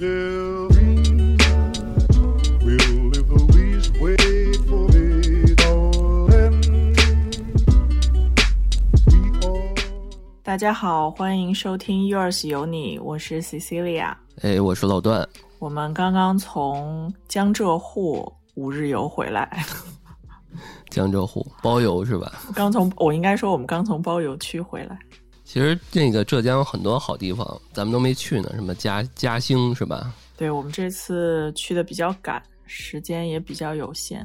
大家好，欢迎收听 Yours 有你，我是 Cecilia。哎，我是老段，我们刚刚从江浙沪五日游回来，江浙沪包邮是吧？刚从我应该说我们刚从包邮区回来。其实那个浙江有很多好地方，咱们都没去呢，什么嘉嘉兴是吧？对我们这次去的比较赶，时间也比较有限。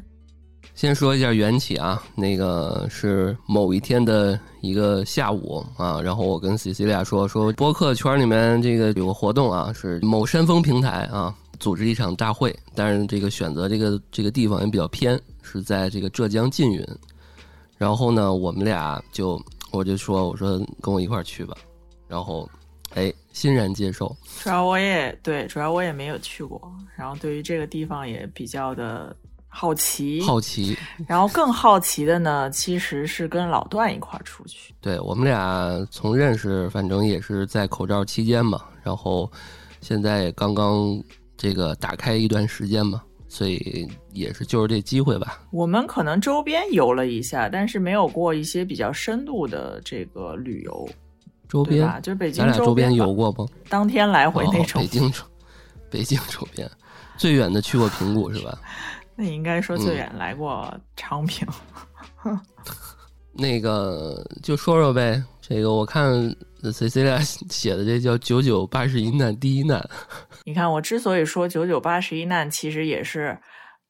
先说一下缘起啊，那个是某一天的一个下午啊，然后我跟 C C 俩说说播客圈里面这个有个活动啊，是某山峰平台啊组织一场大会，但是这个选择这个这个地方也比较偏，是在这个浙江缙云。然后呢，我们俩就我就说我说跟我一块儿去吧，然后哎欣然接受。主要我也对，主要我也没有去过，然后对于这个地方也比较的好奇。好奇，然后更好奇的呢，其实是跟老段一块儿出去。对我们俩从认识，反正也是在口罩期间嘛，然后现在也刚刚这个打开一段时间嘛，所以也是就是这机会吧。我们可能周边游了一下，但是没有过一些比较深度的这个旅游，周边就是北京咱俩周边游过不？当天来回那哦，种。北京周，北京周边最远的去过平谷是吧？那应该说嗯最远来过昌平。那个就说说呗，这个我看 C C 俩写的这叫“九九八十一难第一难你看，我之所以说九九八十一难，其实也是，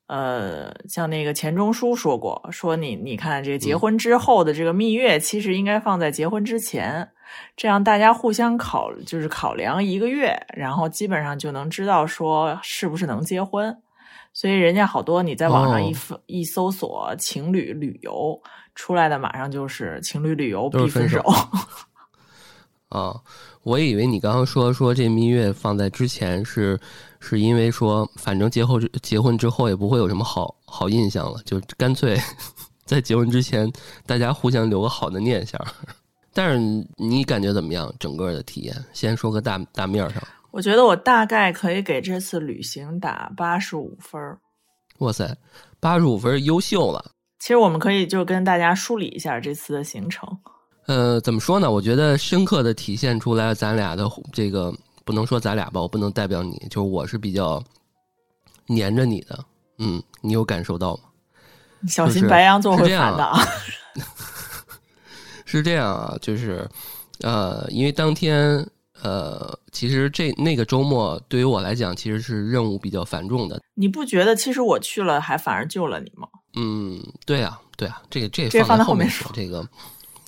呃，像那个钱钟书说过，说你你看这个结婚之后的这个蜜月，其实应该放在结婚之前，这样大家互相考就是考量一个月，然后基本上就能知道说是不是能结婚。所以人家好多你在网上一一搜索情侣旅游出来的，马上就是情侣旅游必分手。啊！我以为你刚刚说说这蜜月放在之前是是因为说，反正结后结婚之后也不会有什么好好印象了，就干脆 在结婚之前大家互相留个好的念想。但是你感觉怎么样？整个的体验，先说个大大面上。我觉得我大概可以给这次旅行打八十五分儿。哇塞，八十五分，优秀了。其实我们可以就跟大家梳理一下这次的行程。呃，怎么说呢？我觉得深刻的体现出来咱俩的这个，不能说咱俩吧，我不能代表你，就是我是比较黏着你的。嗯，你有感受到吗？小心白羊座会是这样烦的啊！是这样啊，就是呃，因为当天呃，其实这那个周末对于我来讲，其实是任务比较繁重的。你不觉得其实我去了还反而救了你吗？嗯，对啊，对啊，这个这这个放在后后面说，说这个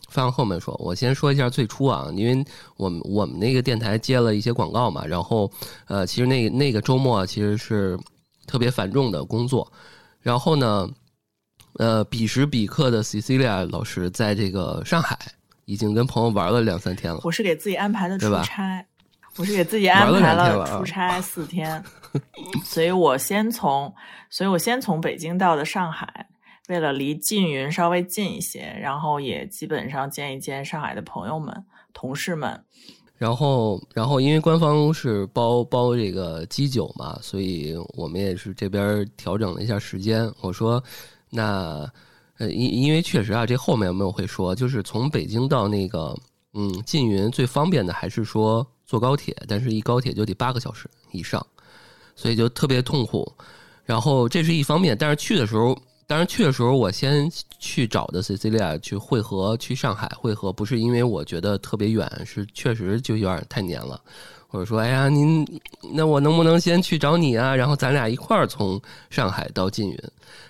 放后面说。我先说一下最初啊，因为我们我们那个电台接了一些广告嘛，然后呃，其实那个那个周末其实是特别繁重的工作，然后呢，呃，彼时彼刻的 Cecilia 老师在这个上海已经跟朋友玩了两三天了。我是给自己安排的出差，我是给自己安排了啊出差四天，所以我先从，所以我先从北京到的上海，为了离缙云稍微近一些，然后也基本上见一见上海的朋友们、同事们。然后，然后因为官方是包包这个机酒嘛，所以我们也是这边调整了一下时间。我说，那呃，因因为确实啊，这后面我们会说，就是从北京到那个嗯缙云最方便的还是说坐高铁，但是一高铁就得八个小时以上，所以就特别痛苦。然后这是一方面，但是去的时候，当然去的时候我先去找的 Cecilia 去汇合，去上海汇合，不是因为我觉得特别远，是确实就有点太黏了。或者说，哎呀，您那我能不能先去找你啊？然后咱俩一块儿从上海到缙云，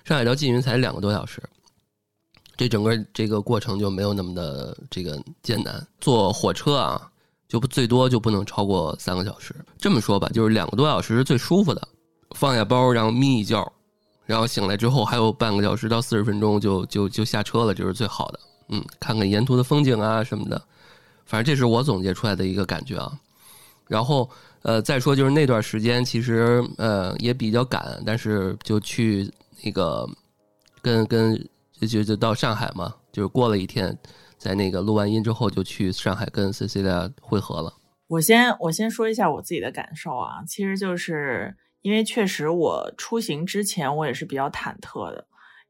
上海到缙云才两个多小时，这整个这个过程就没有那么的这个艰难。坐火车啊，就不最多就不能超过三个小时。这么说吧，就是两个多小时是最舒服的，放下包，然后眯一觉，然后醒来之后还有半个小时到四十分钟就就就下车了，这是最好的。嗯，看看沿途的风景啊什么的，反正这是我总结出来的一个感觉啊。然后呃，再说就是那段时间其实呃也比较赶，但是就去那个跟跟就就到上海嘛，就是过了一天，在那个录完音之后就去上海跟 Cecilia 会合了。我先我先说一下我自己的感受啊，其实就是因为确实我出行之前我也是比较忐忑的，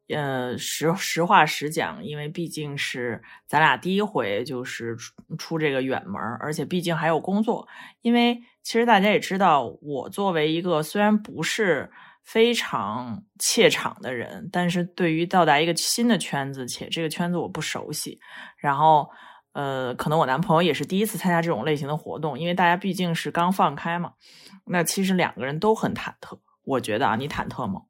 呃，实实话实讲，因为毕竟是咱俩第一回就是出出这个远门，而且毕竟还有工作。因为其实大家也知道，我作为一个虽然不是非常怯场的人，但是对于到达一个新的圈子，且这个圈子我不熟悉，然后呃，可能我男朋友也是第一次参加这种类型的活动，因为大家毕竟是刚放开嘛，那其实两个人都很忐忑。我觉得啊，你忐忑吗？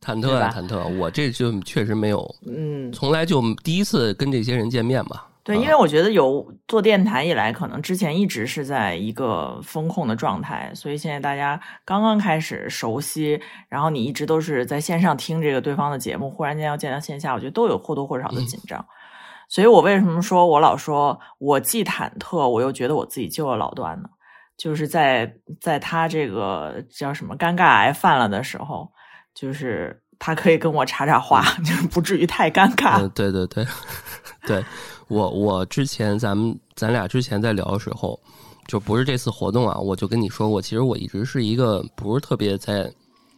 忐忑啊，忐忑！我这就确实没有，嗯，从来就第一次跟这些人见面吧。对，啊因为我觉得有做电台以来，可能之前一直是在一个风控的状态，所以现在大家刚刚开始熟悉，然后你一直都是在线上听这个对方的节目，忽然间要见到线下，我觉得都有或多或少的紧张。所以我为什么说我老说我既忐忑，我又觉得我自己救了老段呢？就是在在他这个叫什么尴尬癌犯了的时候，就是他可以跟我插插话，就是不至于太尴尬。嗯，对对对，对 我我之前咱们咱俩之前在聊的时候，就不是这次活动啊，我就跟你说过，其实我一直是一个不是特别在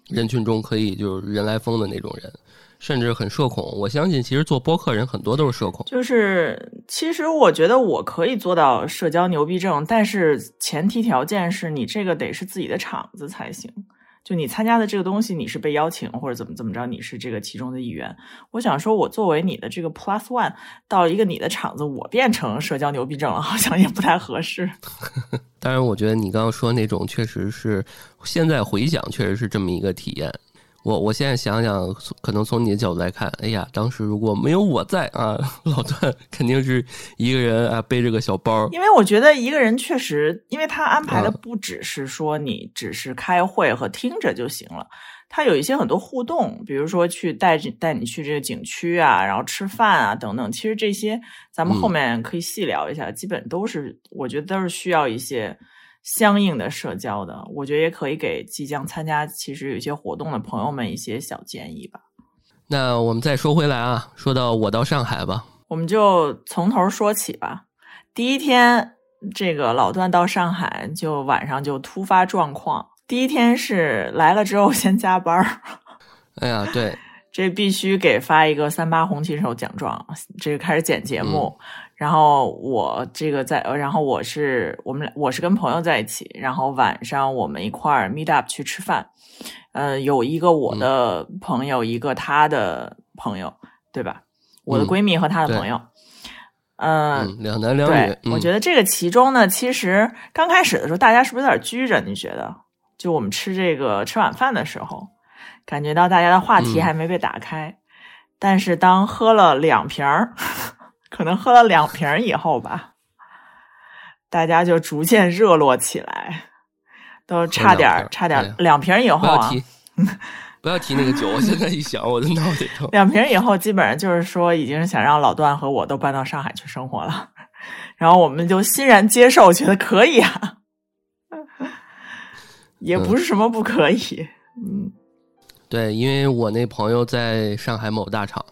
人群中可以就是人来疯的那种人，甚至很社恐。我相信其实做播客人很多都是社恐。就是，其实我觉得我可以做到社交牛逼症，但是前提条件是你这个得是自己的场子才行。就你参加的这个东西，你是被邀请或者怎么怎么着，你是这个其中的一员。我想说，我作为你的这个 plus one 到一个你的场子，我变成社交牛逼症了，好像也不太合适。当然，我觉得你刚刚说那种确实是，现在回想确实是这么一个体验。我我现在想想，可能从你的角度来看，哎呀，当时如果没有我在啊，老段 肯定是一个人啊背着个小包，因为我觉得一个人确实，因为他安排的嗯不只是说你只是开会和听着就行了，他有一些很多互动，比如说去带着带你去这个景区啊，然后吃饭啊等等。其实这些咱们后嗯面可以细聊一下，基本都是我觉得都是需要一些相应的社交的。我觉得也可以给即将参加其实有一些活动的朋友们一些小建议吧。那我们再说回来啊，说到我到上海吧，我们就从头说起吧。第一天，这个老段到上海，就晚上就突发状况。第一天是来了之后先加班儿，哎呀，对，这必须给发一个三八红旗手奖状。这个开始剪节目，然后我这个在，呃然后我是我们俩我是跟朋友在一起，然后晚上我们一块儿 meet up 去吃饭。呃，有一个我的朋友，一个他的朋友，对吧？我的嗯闺蜜和她的朋友。嗯，嗯，两男两女我觉得这个其中呢，其实刚开始的时候，大家是不是有点拘着？你觉得？就我们吃这个吃晚饭的时候，感觉到大家的话题嗯还没被打开，但是当喝了两瓶儿，可能喝了两瓶以后吧，大家就逐渐热络起来，都差点差点两瓶以后啊，不要提，不要提那个酒，我现在一想我的脑袋疼。两瓶以后，基本上就是说，已经是想让老段和我都搬到上海去生活了，然后我们就欣然接受，觉得可以啊，也不是什么不可以，嗯。对，因为我那朋友在上海某大厂，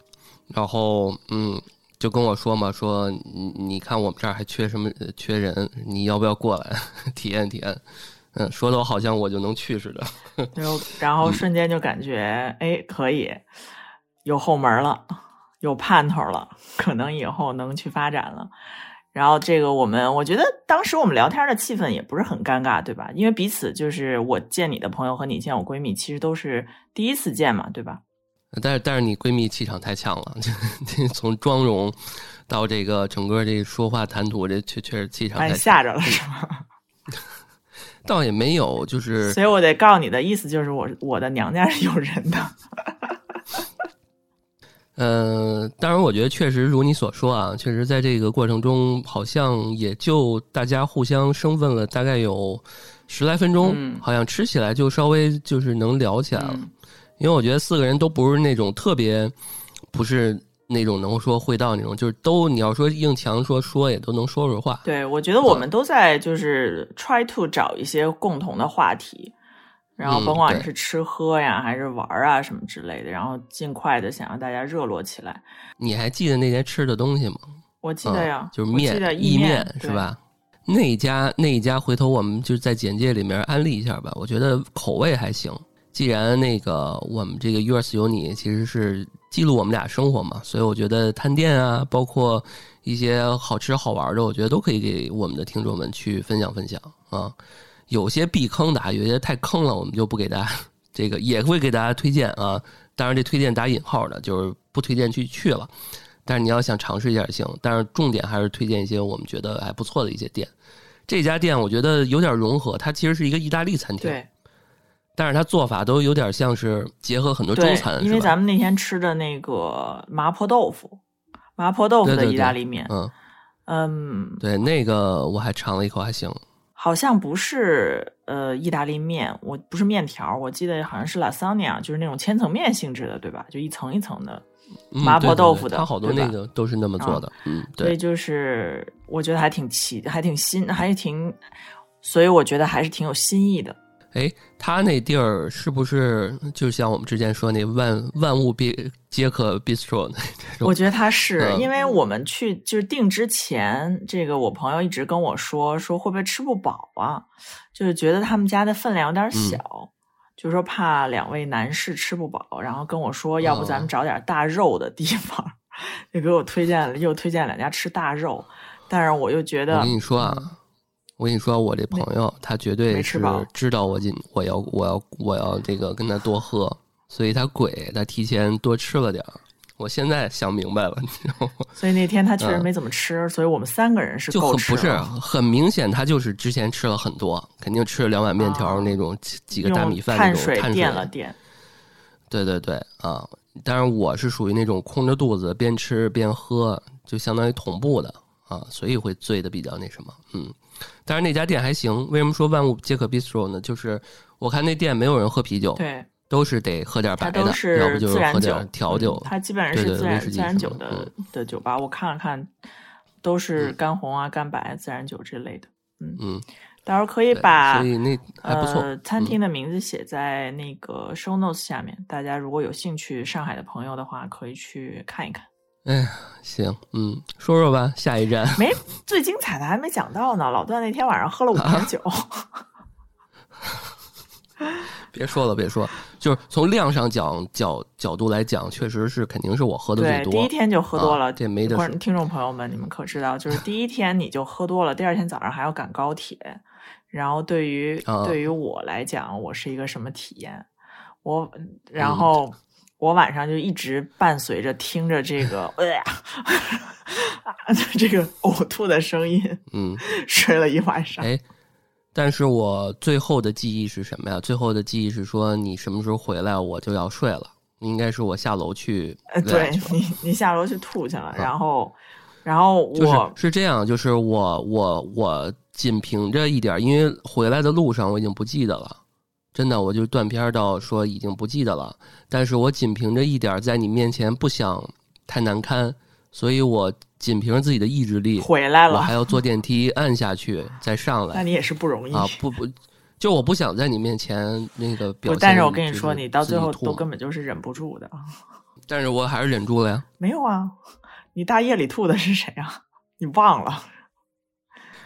然后嗯，就跟我说嘛，说你你看我们这儿还缺什么缺人，你要不要过来 体验体验？嗯，说的我好像我就能去似的。然后瞬间就感觉，哎，可以有后门了，有盼头了，可能以后能去发展了。然后这个我们，我觉得当时我们聊天的气氛也不是很尴尬，对吧？因为彼此就是我见你的朋友和你见我闺蜜，其实都是第一次见嘛，对吧？但是但是你闺蜜气场太强了，这 从妆容到这个整个这说话谈吐，这确确实气场把你太。吓着了是吗？倒也没有，就 是所以我得告诉你的意思就是我我的娘家是有人的，呃，当然，我觉得确实如你所说啊，确实在这个过程中，好像也就大家互相生分了大概有十来分钟，嗯好像吃起来就稍微就是能聊起来了。嗯因为我觉得四个人都不是那种特别，不是那种能说会道那种，就是都你要说硬强说说也都能说说话。对，我觉得我们都在就是 try to 找一些共同的话题，然后嗯甭管对是吃喝呀，还是玩儿啊什么之类的，然后尽快的想让大家热络起来。你还记得那天吃的东西吗？我记得呀，嗯就是面意面是？吧？那一家那一家，回头我们就在简介里面安利一下吧。我觉得口味还行。既然那个我们这个 yours 有你其实是记录我们俩生活嘛，所以我觉得探店啊，包括一些好吃好玩的，我觉得都可以给我们的听众们去分享分享啊。有些避坑的，有些太坑了，我们就不给大家这个，也会给大家推荐啊。当然，这推荐打引号的，就是不推荐去去了。但是你要想尝试一下也行，但是重点还是推荐一些我们觉得还不错的一些店。这家店我觉得有点融合，它其实是一个意大利餐厅，但是它做法都有点像是结合很多中餐，，因为咱们那天吃的那个麻婆豆腐，麻婆豆腐的意大利面，嗯，嗯，对，那个我还尝了一口，还行。好像不是呃意大利面，我不是面条，我记得好像是 lasagna，就是那种千层面性质的，对吧？就一层一层的，嗯麻婆豆腐的对它好多那个都是那么做的。嗯，对，所以就是我觉得还挺奇，还挺新，还挺，所以我觉得还是挺有新意的。哎，他那地儿是不是就像我们之前说那万万物必皆可 bistro 那种？我觉得他是、嗯。因为我们去就是定之前，这个我朋友一直跟我说说会不会吃不饱啊，就是觉得他们家的分量有点小，就是说怕两位男士吃不饱，然后跟我说要不咱们找点大肉的地方，就给我推荐了又推荐两家吃大肉，但是我又觉得我跟你说啊，我跟你说，我这朋友他绝对是知道我今我要我要我要这个跟他多喝，所以他鬼他提前多吃了点儿。我现在想明白了，你知道吗？所以那天他确实嗯没怎么吃，所以我们三个人是就很不是很明显，他就是之前吃了很多，肯定吃了两碗面条啊那种几几个大米饭那碳水种碳垫了垫。对对对啊！当然我是属于那种空着肚子边吃边喝，就相当于同步的啊，所以会醉的比较那什么，嗯。但是那家店还行，为什么说万物皆可 bistro 呢？就是我看那店没有人喝啤酒，对，都是得喝点白的，它都要是不就自然酒是喝点调酒嗯。它基本上是自然自然酒的的酒吧。我看了看，都是干红啊、干白、自然酒之类的。嗯嗯，到时候可以把所以那还不错。呃餐厅的名字写在那个 show notes 下面，大家如果有兴趣上海的朋友的话，可以去看一看。哎呀，行，嗯，说说吧，下一站。没最精彩的还没讲到呢，老段那天晚上喝了五瓶酒，别说了，别说，就是从量上讲角角度来讲，确实是肯定是我喝的最对，多。第一天就喝多了，啊这没得说观听众朋友们，你们可知道，就是第一天你就喝多了，第二天早上还要赶高铁，然后对于、啊对于我来讲，我是一个什么体验？我然嗯后、我晚上就一直伴随着听着这个呃呀、这个呕吐的声音嗯，睡了一晚上。哎，但是我最后的记忆是什么呀？最后的记忆是说你什么时候回来，我就要睡了。应该是我下楼去对你，你下楼去吐去了，然后，然后我、就是是这样，就是我我我仅凭着一点，因为回来的路上我已经不记得了，真的，我就断片儿到说已经不记得了。但是我仅凭着一点在你面前不想太难堪，所以我仅凭着自己的意志力，回来了我还，要坐电梯按下去再上来那你也是不容易啊！不不，就我不想在你面前那个表现。但是我跟你说，你到最后都根本就是忍不住的。但是我还是忍住了呀。没有啊，你大夜里吐的是谁啊？你忘了？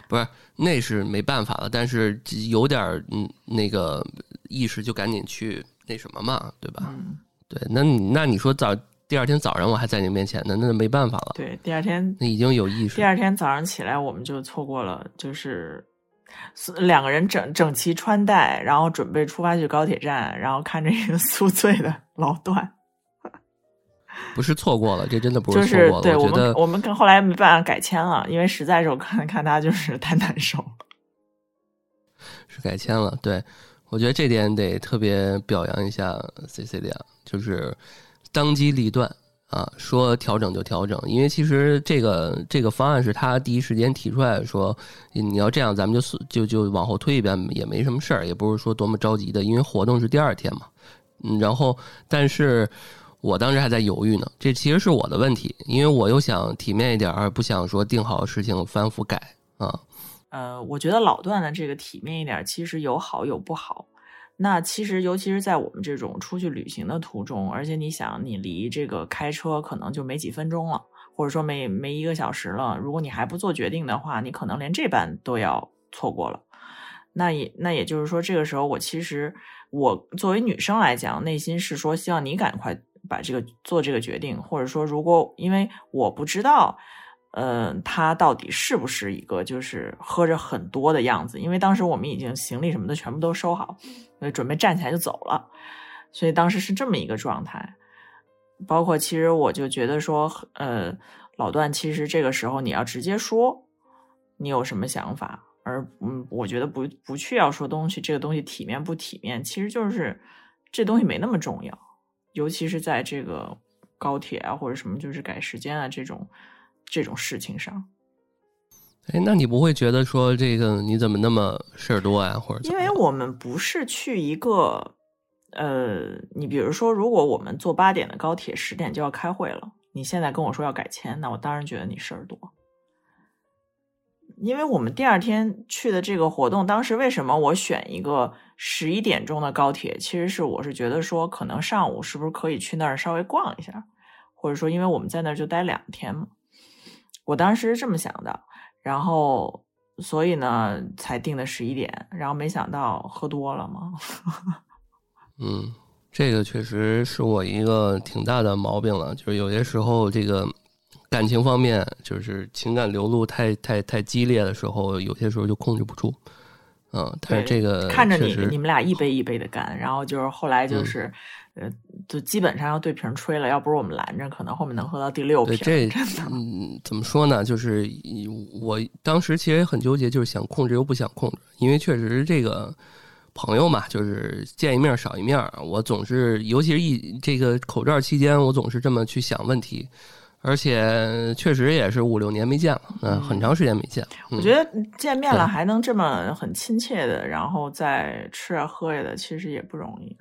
不是，那是没办法了，但是有点儿嗯那个意识，就赶紧去那什么嘛，对吧？嗯，对，那你那你说早第二天早上我还在你面前呢，那就没办法了，对，第二天那已经有意识第。二天早上起来，我们就错过了，就是是两个人整整齐穿戴，然后准备出发去高铁站，然后看着一个 宿醉的老段，不是错过了，这真的不就是是错过了。对我们我觉得我们跟后来没办法改签了，因为实在是我看看他就是 太难受了。是改签了。对，我觉得这点得特别表扬一下 C C 俩就是当机立断啊，说调整就调整。因为其实这个这个方案是他第一时间提出来，说你要这样，咱们就就就往后推一遍也没什么事儿，也不是说多么着急的，因为活动是第二天嘛。嗯，然后但是。我当时还在犹豫呢，这其实是我的问题，因为我又想体面一点，而不想说定好事情反复改啊。呃，我觉得老段的这个体面一点，其实有好有不好。那其实，尤其是在我们这种出去旅行的途中，而且你想，你离这个开车可能就没几分钟了，或者说没没一个小时了，如果你还不做决定的话，你可能连这班都要错过了。那也那也就是说，这个时候我其实我作为女生来讲，内心是说希望你赶快把这个做这个决定，或者说如果因为我不知道，呃，他到底是不是一个就是喝着很多的样子，因为当时我们已经行李什么的全部都收好，准备站起来就走了，所以当时是这么一个状态。包括其实我就觉得说，呃，老段其实这个时候你要直接说你有什么想法。而嗯，我觉得不不去要说东西，这个东西体面不体面，其实就是这东西没那么重要，尤其是在这个高铁啊或者什么就是改时间啊这种这种事情上。哎，那你不会觉得说这个你怎么那么事儿多呀？或者因为我们不是去一个呃，你比如说，如果我们坐八点的高铁，十点就要开会了，你现在跟我说要改签，那我当然觉得你事儿多。因为我们第二天去的这个活动，当时为什么我选一个十一点钟的高铁？其实是我是觉得说，可能上午是不是可以去那儿稍微逛一下，或者说，因为我们在那儿就待两天嘛，我当时是这么想的，然后所以呢才定的十一点，然后没想到喝多了嘛。嗯，这个确实是我一个挺大的毛病了，就是有些时候这个。感情方面，就是情感流露太太太激烈的时候，有些时候就控制不住。嗯，但是这个看着你你们俩一杯一杯的干，然后就是后来就是，呃，就基本上要对瓶吹了。要不是我们拦着，可能后面能喝到第六瓶。这嗯，怎么说呢？就是我当时其实也很纠结，就是想控制又不想控制，因为确实这个朋友嘛，就是见一面少一面。我总是，尤其是一这个口罩期间，我总是这么去想问题。而且确实也是五六年没见了，嗯，很长时间没见。我觉得见面了还能这么很亲切的，然后再吃啊喝呀的，其实也不容易。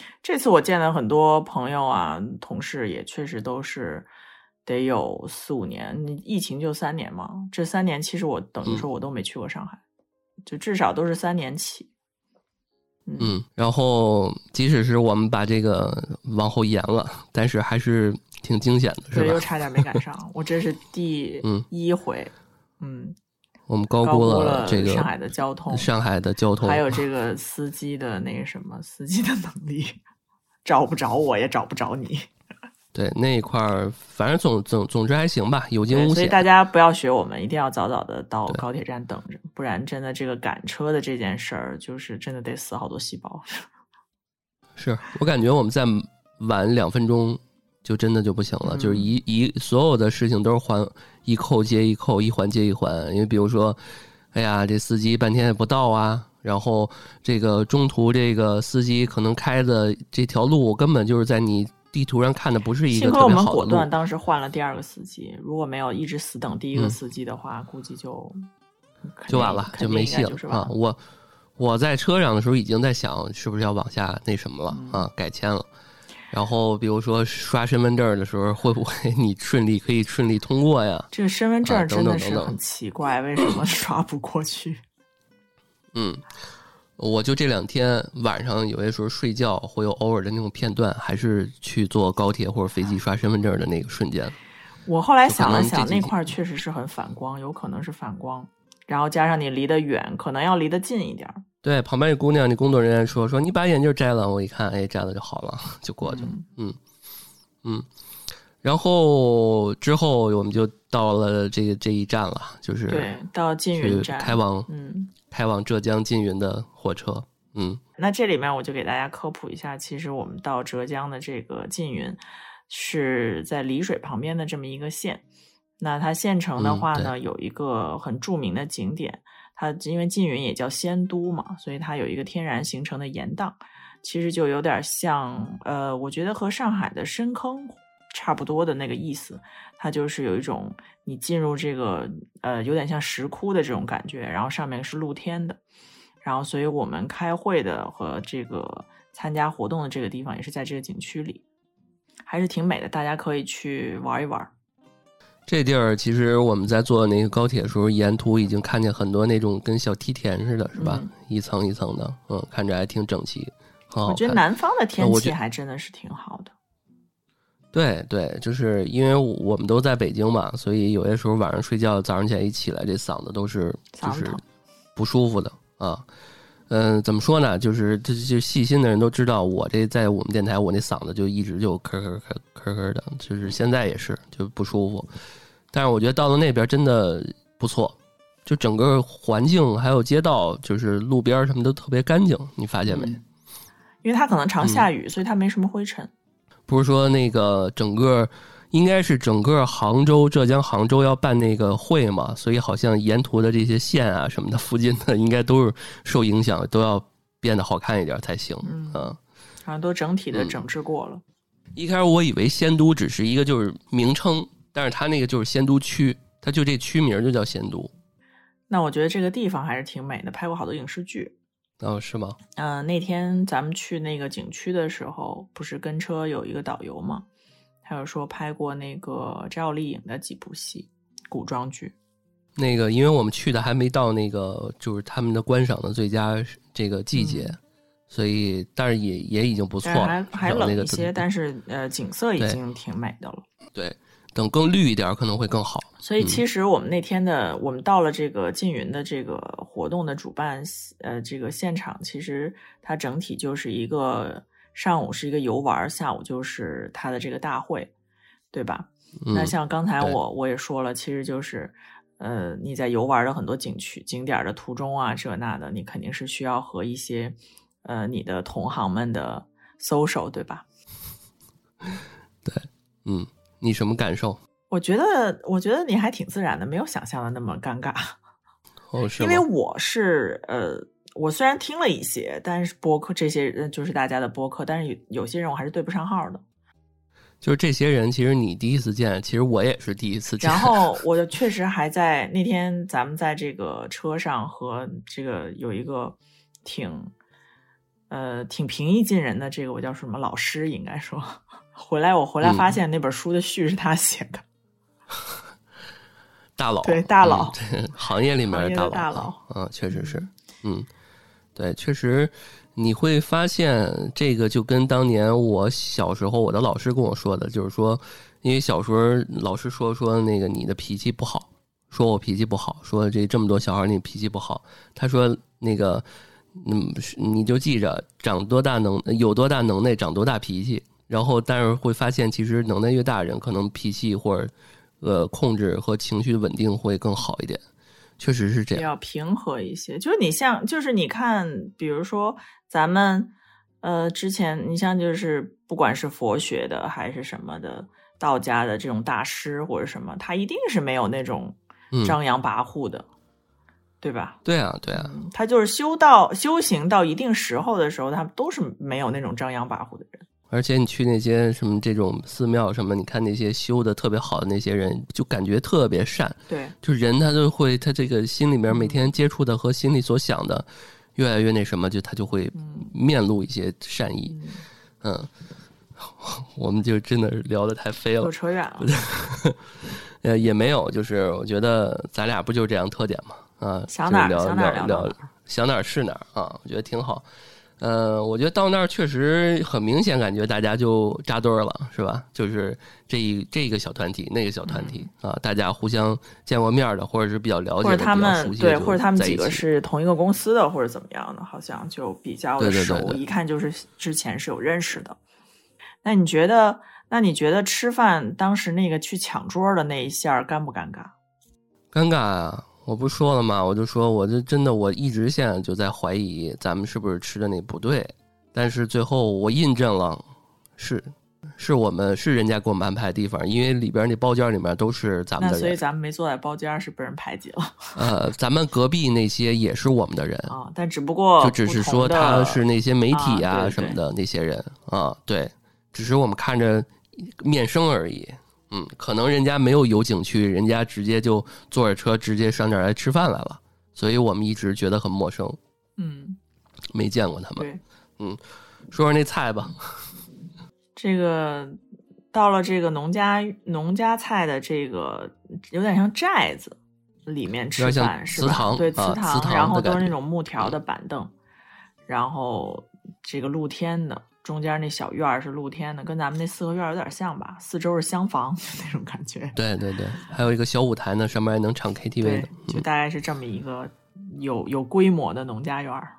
嗯，这次我见了很多朋友啊，同事也确实都是得有四五年。疫情就三年嘛，这三年其实我等于说我都没去过上海，就至少都是三年起。嗯，然后即使是我们把这个往后延了，但是还是。挺惊险的，是吧？又差点没赶上，我这是第 一回，嗯，我们高估了这个上海的交通，上海的交通，还有这个司机的那个什么司机的能力，找不着我也找不着你。对那一块儿，反正总总总之还行吧，有惊无险。所以大家不要学我们，一定要早早的到高铁站等着，不然真的这个赶车的这件事儿，就是真的得死好多细胞。是我感觉我们再晚两分钟。就真的就不行了，就是一一所有的事情都是环一扣接一扣，一环接一环。因为比如说，哎呀，这司机半天也不到啊，然后这个中途这个司机可能开的这条路根本就是在你地图上看的不是一个特别好的路。我们果断当时换了第二个司机，如果没有一直死等第一个司机的话，估计就就完了，就没戏了啊！我我在车上的时候已经在想，是不是要往下那什么了啊？改签了。然后，比如说刷身份证的时候，会不会你顺利可以顺利通过呀？这个身份证真的是很奇怪，为什么 刷不过去？嗯，我就这两天晚上有些时候睡觉会有偶尔的那种片段，还是去坐高铁或者飞机刷身份证的那个瞬间。我后来想了想，那块确实是很反光，有可能是反光，然后加上你离得远，可能要离得近一点。对，旁边那姑娘，那工作人员说说你把眼镜摘了，我一看，哎，摘了就好了，就过去了。嗯嗯，然后之后我们就到了这个这一站了，就是对，到缙云站，开往嗯，开往浙江缙云的火车。嗯，那这里面我就给大家科普一下，其实我们到浙江的这个缙云是在丽水旁边的这么一个县。那它县城的话呢，有一个很著名的景点。它因为缙云也叫仙都嘛，所以它有一个天然形成的盐荡，其实就有点像，呃，我觉得和上海的深坑差不多的那个意思。它就是有一种你进入这个，呃，有点像石窟的这种感觉，然后上面是露天的，然后所以我们开会的和这个参加活动的这个地方也是在这个景区里，还是挺美的，大家可以去玩一玩。这地儿其实我们在坐那个高铁的时候，沿途已经看见很多那种跟小梯田似的，是吧？一层一层的，嗯，看着还挺整齐。我觉得南方的天气还真的是挺好的。对对，就是因为我们都在北京嘛，所以有些时候晚上睡觉，早上起来一起来，这嗓子都是就是不舒服的啊。嗯，怎么说呢？就是这就细心的人都知道，我这在我们电台，我那嗓子就一直就咳咳咳咳咳的，就是现在也是就不舒服。但是我觉得到了那边真的不错，就整个环境还有街道，就是路边什么都特别干净，你发现没？嗯因为它可能常下雨，所以它没什么灰尘。不是说那个整个应该是整个杭州、浙江杭州要办那个会嘛，所以好像沿途的这些县啊什么的，附近的应该都是受影响，都要变得好看一点才行。嗯嗯，好像都整体的嗯整治过了。一开始我以为仙都只是一个就是名称，但是它那个就是仙都区，它就这区名就叫仙都。那我觉得这个地方还是挺美的，拍过好多影视剧。哦，是吗？嗯、那天咱们去那个景区的时候，不是跟车有一个导游嘛，他有说拍过那个赵丽颖的几部戏，古装剧。那个，因为我们去的还没到那个就是他们的观赏的最佳这个季节，所以但是也也已经不错还还冷一些，但是呃，景色已经挺美的了。对，等更绿一点可能会更好。所以其实我们那天的，我们到了这个缙云的这个活动的主办呃这个现场，其实它整体就是一个上午是一个游玩，下午就是他的这个大会，对吧？嗯、那像刚才我我也说了，其实就是呃你在游玩的很多景区景点的途中啊，这那的，你肯定是需要和一些呃你的同行们的 social，对吧？对嗯，你什么感受？我觉得，我觉得你还挺自然的，没有想象的那么尴尬。哦，是吗因为我是呃，我虽然听了一些，但是播客这些呃就是大家的播客，但是有有些人我还是对不上号的。就是这些人，其实你第一次见，其实我也是第一次见。然 后我就确实还在那天咱们在这个车上和这个有一个挺呃挺平易近人的这个我叫什么老师应该说，回来我回来发现那本书的序是他写的。大佬，对大佬嗯对行业里面的大大佬嗯，确实是，嗯，对，确实你会发现这个就跟当年我小时候我的老师跟我说的，就是说，因为小时候老师说说那个你的脾气不好，说我脾气不好，说这这么多小孩你脾气不好，他说那个嗯，你就记着长多大能有多大能耐长多大脾气，然后但是会发现其实能耐越大人可能脾气或者呃控制和情绪稳定会更好一点，确实是这样。比较平和一些。就是你像，就是你看，比如说咱们呃之前，你像就是不管是佛学的还是什么的，道家的这种大师或者什么，他一定是没有那种嗯张扬跋扈的，对吧？对啊，对啊，嗯他就是修道修行到一定时候的时候，他都是没有那种张扬跋扈的人。而且你去那些什么这种寺庙什么，你看那些修的特别好的那些人，就感觉特别善，对，就人他就会他这个心里面每天接触的和心里所想的越来越那什么，就他就会嗯面露一些善意。嗯，嗯，我们就真的是聊的太飞了又，扯远了。呃，也没有，就是我觉得咱俩不就这样特点嘛，啊，想哪儿聊想哪儿聊想哪儿是哪儿啊，我觉得挺好。呃，我觉得到那儿确实很明显，感觉大家就扎堆儿了，是吧？就是这一这个小团体，那个小团体、啊，大家互相见过面的，或者是比较了解的、或者他们对，或者他们几个是同一个公司的，或者怎么样的，好像就比较的熟，对对对对一看就是之前是有认识的。那你觉得？那你觉得吃饭当时那个去抢桌的那一下尴不尴尬？尴尬啊！我不说了吗？我就说，我就真的我一直现在就在怀疑咱们是不是吃的那不对，但是最后我印证了，是是我们是人家给我们安排的地方，因为里边那包间里面都是咱们那所以，咱们没坐在包间是被人排挤了呃，咱们隔壁那些也是我们的人，啊！但只不过就只是说他是那些媒体啊对什么的那些人啊，对，只是我们看着面生而已。嗯，可能人家没有游景区，人家直接就坐着车直接上这儿来吃饭来了，所以我们一直觉得很陌生，嗯，没见过他们。对，说说那菜吧，这个到了这个农家农家菜的这个有点像寨子里面吃饭是吧？祠堂对，啊祠堂然后都是那种木条的板凳，然后这个露天的，中间那小院儿是露天的，跟咱们那四合院儿有点像吧？四周是厢房就那种感觉。对对对，还有一个小舞台呢，上面还能唱 KTV 的。，就大概是这么一个有有规模的农家院儿。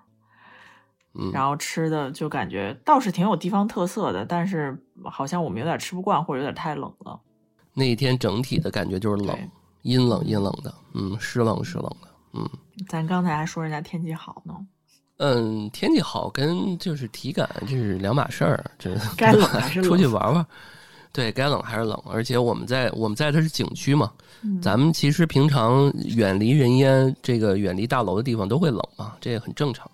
嗯，然后吃的就感觉倒是挺有地方特色的，但是好像我们有点吃不惯，或者有点太冷了。那一天整体的感觉就是冷，阴冷阴冷的，嗯，湿冷湿冷的，嗯咱刚才还说人家天气好呢，嗯，天气好跟就是体感这是两码事儿，这 该冷还是冷出去玩玩。对该冷还是冷，而且我们在我们在的是景区嘛，嗯咱们其实平常远离人烟、这个远离大楼的地方都会冷嘛，这也很正常。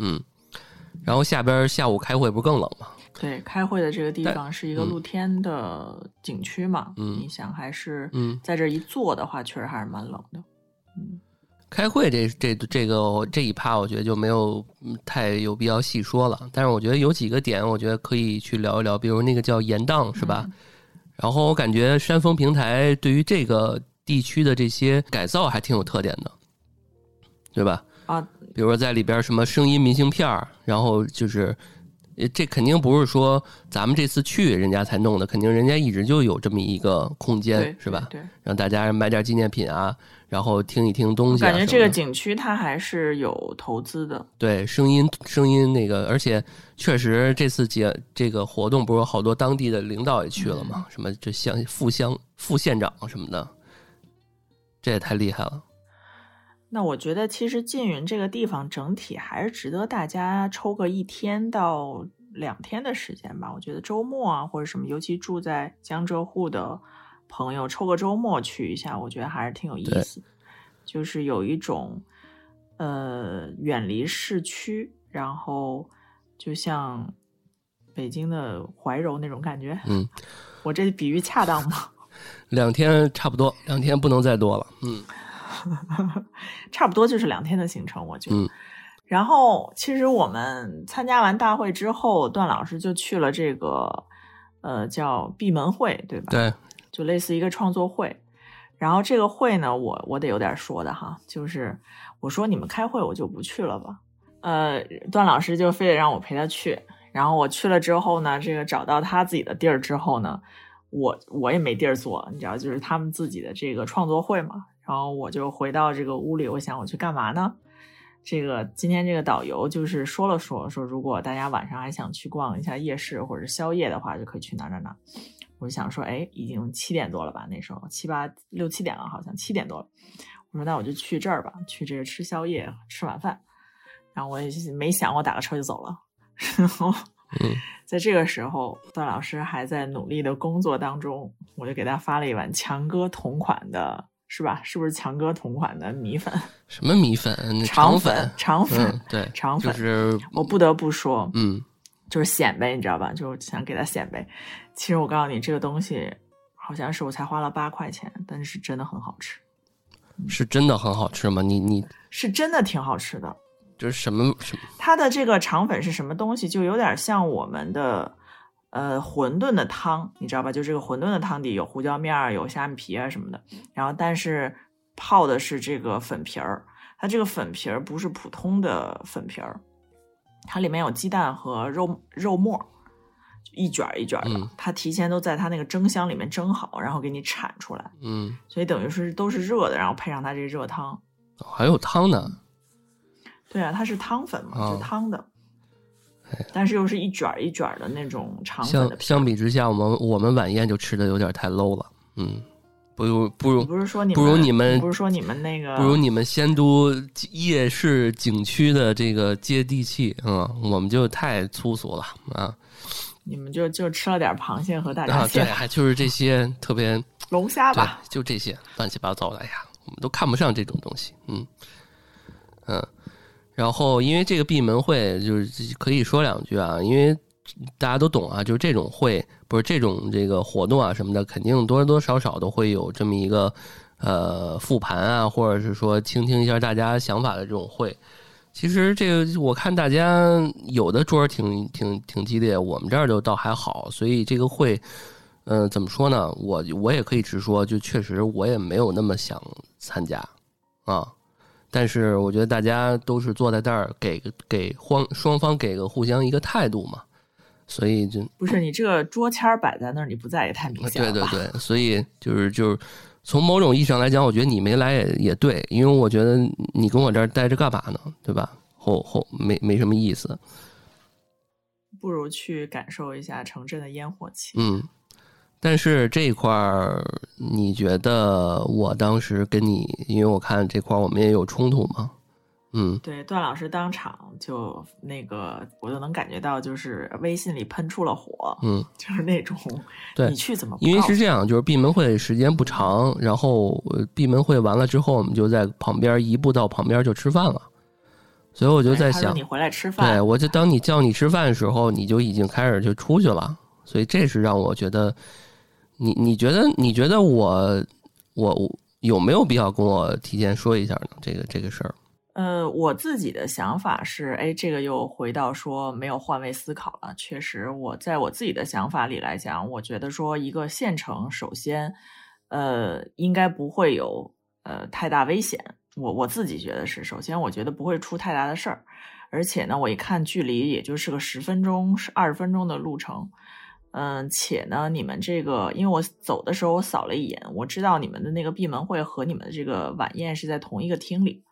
嗯，然后下边下午开会不是更冷吗？对，开会的这个地方是一个嗯露天的景区嘛，嗯你想还是嗯在这一坐的话，确实还是蛮冷的。嗯，开会这这这个这一趴，我觉得就没有嗯太有必要细说了。但是我觉得有几个点，我觉得可以去聊一聊，比如那个叫盐荡是吧？嗯然后我感觉山峰平台对于这个地区的这些改造还挺有特点的，对吧？啊，比如说在里边什么声音明信片儿，然后就是，呃这肯定不是说咱们这次去人家才弄的，肯定人家一直就有这么一个空间，，是吧？对，让大家买点纪念品啊，然后听一听东西、啊。感觉这个景区它还是有投资的。对声音声音那个，而且确实这次节这个活动不是有好多当地的领导也去了嗯嘛？什么这乡副乡副县长什么的，这也太厉害了。那我觉得其实缙云这个地方整体还是值得大家抽个一天到两天的时间吧。我觉得周末啊或者什么，尤其住在江浙沪的朋友，抽个周末去一下，我觉得还是挺有意对思。就是有一种呃远离市区，然后就像北京的怀柔那种感觉。嗯，我这比喻恰当吗？两天差不多，两天不能再多了。嗯差不多就是两天的行程，我觉得。嗯然后，其实我们参加完大会之后，段老师就去了这个呃叫闭门会，对吧？，对，就类似一个创作会。然后这个会呢，我我得有点说的哈，就是我说你们开会我就不去了吧。呃，段老师就非得让我陪他去。然后我去了之后呢，这个找到他自己的地儿之后呢，我我也没地儿坐，你知道，就是他们自己的这个创作会嘛。然后我就回到这个屋里，我想我去干嘛呢？这个今天这个导游就是说了说，说如果大家晚上还想去逛一下夜市或者宵夜的话，就可以去哪哪哪。我就想说，哎，已经七点多了吧？那时候七八六七点了，好像七点多了。我说那我就去这儿吧，去这个吃宵夜，吃晚饭。然后我也没想，我打个车就走了。然后嗯在这个时候，段老师还在努力的工作当中，我就给他发了一碗强哥同款的，是吧？是不是强哥同款的米粉？什么米粉、肠粉、肠粉，嗯，对，肠粉就是我不得不说，嗯，就是显摆，你知道吧？就是想给他显摆。其实我告诉你，这个东西好像是我才花了八块钱，但是真的很好吃，是真的很好吃吗？你你是真的挺好吃的。就是什么什么？它的这个肠粉是什么东西？就有点像我们的呃馄饨的汤，你知道吧？就这个馄饨的汤底有胡椒面儿、有虾米皮啊什么的，然后但是泡的是这个粉皮儿，它这个粉皮儿不是普通的粉皮儿，它里面有鸡蛋和肉肉末。就一卷儿一卷儿的，嗯它提前都在它那个蒸箱里面蒸好，然后给你铲出来，嗯，所以等于是都是热的，然后配上它这个热汤。还有汤呢。对啊，它是汤粉嘛，哦是汤的，但是又是一卷儿一卷儿的那种肠粉相。相比之下，我们我们晚宴就吃的有点太 low 了。嗯，不如不如不是说你不如你们不是说你们那个不如你们仙都夜市景区的这个接地气，嗯，我们就太粗俗了啊你们就就吃了点螃蟹和大闸啊！对，蟹、还就是这些特别龙虾吧。，就这些乱七八糟的，哎呀，我们都看不上这种东西，嗯嗯。然后因为这个闭门会，就是可以说两句啊，因为大家都懂啊，就是这种会不是这种这个活动啊什么的，肯定多多少少都会有这么一个呃复盘啊，或者是说倾听一下大家想法的这种会。其实这个我看大家有的桌儿挺挺挺激烈，我们这儿就倒还好，所以这个会，嗯、怎么说呢？我我也可以直说，就确实我也没有那么想参加啊。但是我觉得大家都是坐在这儿，给个给双双方给个互相一个态度嘛。所以就不是你这个桌签摆在那儿，你不在也太明显了？对对对，所以就是就是从某种意义上来讲，我觉得你没来也也对，因为我觉得你跟我这儿待着干嘛呢？对吧？后后没没什么意思。不如去感受一下城镇的烟火气。嗯，但是这一块儿，你觉得我当时跟你，因为我看这块儿我们也有冲突嘛？嗯，对，段老师当场就那个，我就能感觉到，就是微信里喷出了火，嗯，就是那种，对你去怎么因为是这样，就是闭门会时间不长，然后呃闭门会完了之后，我们就在旁边移步到旁边就吃饭了，所以我我就在想你，回来吃饭。对，我就当你叫你吃饭的时候，你就已经开始就出去了，所以这是让我觉得，你你觉得你觉得我我我有没有必要跟我提前说一下呢？这个这个事儿，呃，我自己的想法是，哎，这个又回到说没有换位思考了。确实，我在我自己的想法里来讲，我觉得说一个县城，首先，呃，应该不会有呃太大危险。我我自己觉得是，首先我觉得不会出太大的事儿，而且呢，我一看距离也就是个十分钟、是二十分钟的路程。嗯，且呢，你们这个，因为我走的时候我扫了一眼，我知道你们的那个闭门会和你们的这个晚宴是在同一个厅里。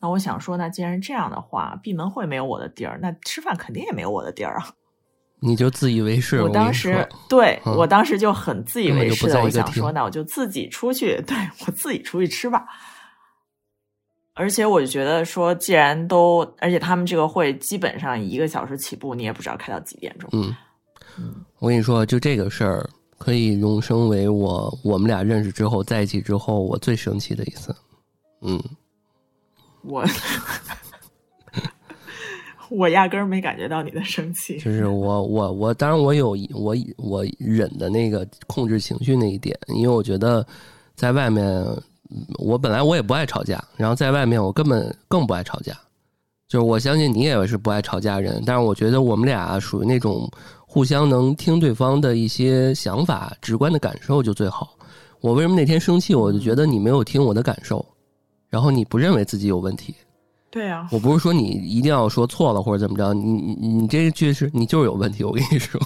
那我想说，那既然这样的话，闭门会没有我的地儿，那吃饭肯定也没有我的地儿啊！你就自以为是。我当时说对、嗯我当时就很自以为是的，我想说，那我就自己出去，对我自己出去吃吧。而且我就觉得说，既然都，而且他们这个会基本上一个小时起步，你也不知道开到几点钟。嗯，我跟你说，就这个事儿可以荣升为我我们俩认识之后在一起之后我最生气的一次。嗯，我 我压根儿没感觉到你的生气。就是我我我，当然我有我我忍的那个控制情绪那一点，因为我觉得在外面，嗯我本来我也不爱吵架，然后在外面我根本更不爱吵架。就是我相信你也是不爱吵架人，但是我觉得我们俩属于那种互相能听对方的一些想法、直观的感受就最好。我为什么那天生气？我就觉得你没有听我的感受，然后你不认为自己有问题。对啊，我不是说你一定要说错了或者怎么着，你你你这句是你就是有问题，我跟你说。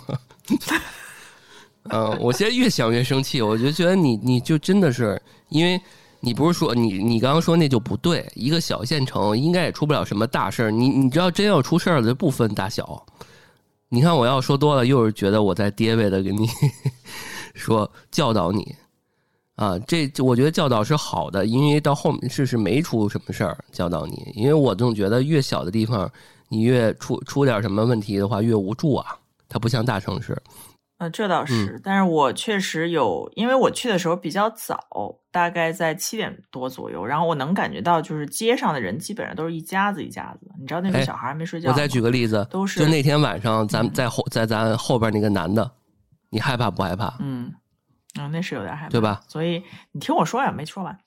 嗯，我现在越想越生气，我就觉得你你就真的是，因为你不是说你你刚刚说那就不对，一个小县城应该也出不了什么大事儿，你你知道真要出事儿了就不分大小。你看我要说多了，又是觉得我在爹味的给你 说教导你啊，这我觉得教导是好的，因为到后面是是没出什么事儿教导你，因为我总觉得越小的地方你越出出点什么问题的话越无助啊，它不像大城市。呃，这倒嗯是，但是我确实有，因为我去的时候比较早，大概在七点多左右，然后我能感觉到，就是街上的人基本上都是一家子一家子，你知道那哎个小孩还没睡觉吗，我再举个例子，都是就那天晚上咱们嗯在后在咱后边那个男的，你害怕不害怕？嗯，嗯，那是有点害怕，对吧？所以你听我说呀，没说完。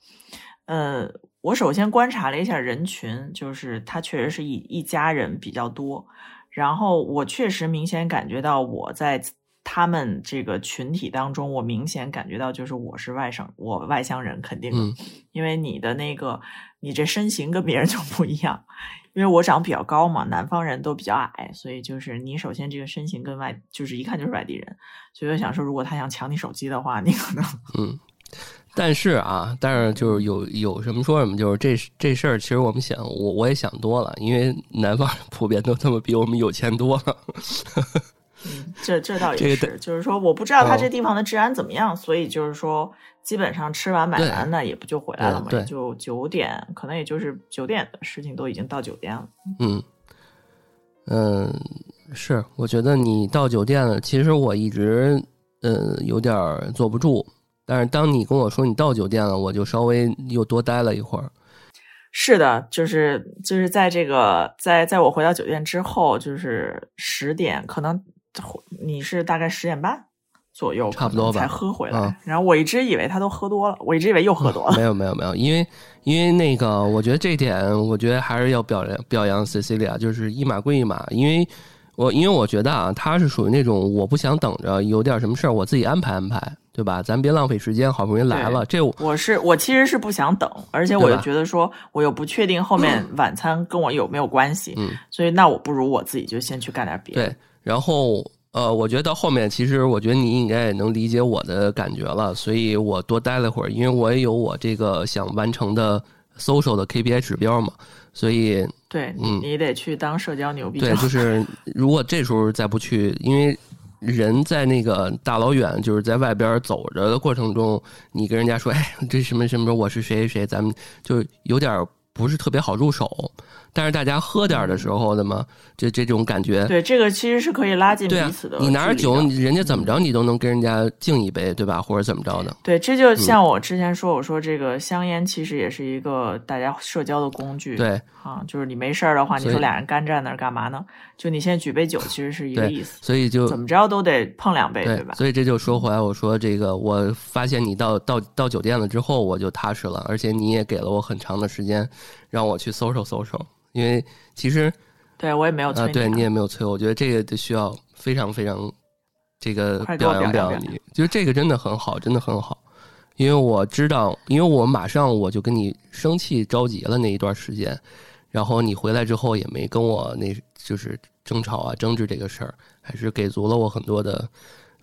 呃，我首先观察了一下人群，就是他确实是一一家人比较多，然后我确实明显感觉到我在他们这个群体当中，我明显感觉到就是我是外省，我外乡人肯定，嗯因为你的那个你这身形跟别人就不一样，因为我长比较高嘛，南方人都比较矮，所以就是你首先这个身形跟外就是一看就是外地人，所以我想说，如果他想抢你手机的话，你可能嗯。但是啊，但是就是有有什么说什么，就是这这事儿，其实我们想，我我也想多了，因为南方人普遍都他妈比我们有钱多了。嗯，这这倒这个也是，就是说我不知道他哦这地方的治安怎么样，所以就是说基本上吃完买完呢也不就回来了嘛，对也就九点，可能也就是九点的事情都已经到酒店了。嗯嗯，是，我觉得你到酒店了，其实我一直呃有点坐不住，但是当你跟我说你到酒店了，我就稍微又多待了一会儿。是的，就是就是在这个在在我回到酒店之后，就是十点，可能你是大概十点半左右，差不多吧才喝回来。嗯然后我一直以为他都喝多了，我一直以为又喝多了。没有没有没有，因为因为那个，我觉得这点，我觉得还是要表扬表扬 Cecilia，就是一码归一码，因为我因为我觉得啊，他是属于那种我不想等着，有点什么事儿我自己安排安排，对吧？咱别浪费时间，好不容易来了，这我我是我其实是不想等，而且我又觉得说，我又不确定后面晚餐跟我有没有关系，嗯所以那我不如我自己就先去干点别的。对，然后呃，我觉得到后面，其实我觉得你应该也能理解我的感觉了，所以我多待了会儿，因为我也有我这个想完成的 social 的 KPI 指标嘛，所以对，嗯你得去当社交牛逼对，就是 如果这时候再不去，因为人在那个大老远就是在外边走着的过程中，你跟人家说，哎，这什么什么，我是谁谁谁，咱们就有点不是特别好入手。但是大家喝点儿的时候的嘛，这这种感觉，对，这个其实是可以拉近彼此的，你拿着酒，人家怎么着你都能跟人家敬一杯，对吧？或者怎么着的？对，这就像我之前说，我说这个香烟其实也是一个大家社交的工具。对啊，就是你没事儿的话，你说俩人干站那儿干嘛呢？就你现在举杯酒，其实是一个意思，所以就怎么着都得碰两杯，对吧？所以这就说回来，我说这个，我发现你到到到酒店了之后，我就踏实了，而且你也给了我很长的时间，让我去搜搜搜搜。因为其实对我也没有催啊，你、对你也没有催我，我觉得这个得需要非常非常这个表扬表扬扬你，就是这个真的很好，真的很好。因为我知道，因为我马上我就跟你生气着急了那一段时间，然后你回来之后也没跟我那就是争吵啊争执这个事儿，还是给足了我很多的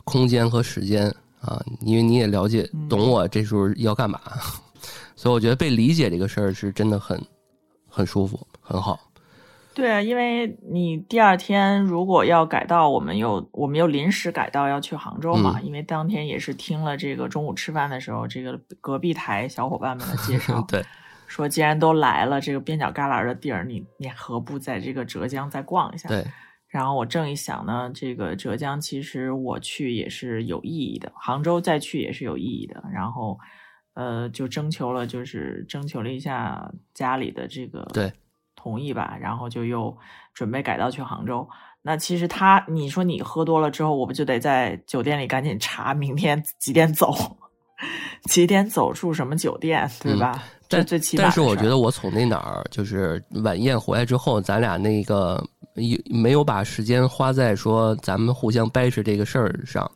空间和时间啊，因为你也了解嗯懂我这时候要干嘛，所以我觉得被理解这个事儿是真的很很舒服，很好。对啊，因为你第二天如果要改道，我们又我们又临时改道要去杭州嘛，嗯因为当天也是听了这个中午吃饭的时候，这个隔壁台小伙伴们的介绍，对，说既然都来了，这个边角旮旯的地儿，你你何不在这个浙江再逛一下？对，然后我正一想呢，这个浙江其实我去也是有意义的，杭州再去也是有意义的。然后，呃，就征求了，就是征求了一下家里的这个对同意吧，然后就又准备改道去杭州。那其实他，你说你喝多了之后，我不就得在酒店里赶紧查明天几点走，几点走住什么酒店，对吧？这但最起码但是我觉得得我从那哪儿就是晚宴回来之后，咱俩那个一没有把时间花在说咱们互相掰扯这个事儿上，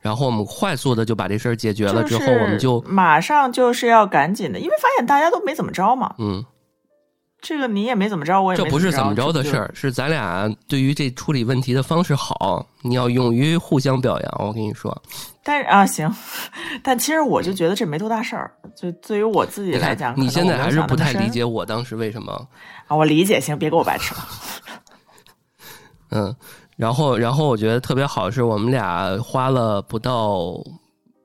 然后我们快速的就把这事儿解决了之后，我们就马上就是要赶紧的，因为发现大家都没怎么着嘛。嗯，这个你也没怎么着，我也没这不是怎怎么着的事儿，是咱俩对于这处理问题的方式好，你要勇于互相表扬。我跟你说，但是啊，行，但其实我就觉得这没多大事儿。就对于我自己来讲，你现在还是不太理解解我当时为什么啊。我理解，行，别给我白痴了。嗯，然后然后我觉得特别好，是我们俩花了不到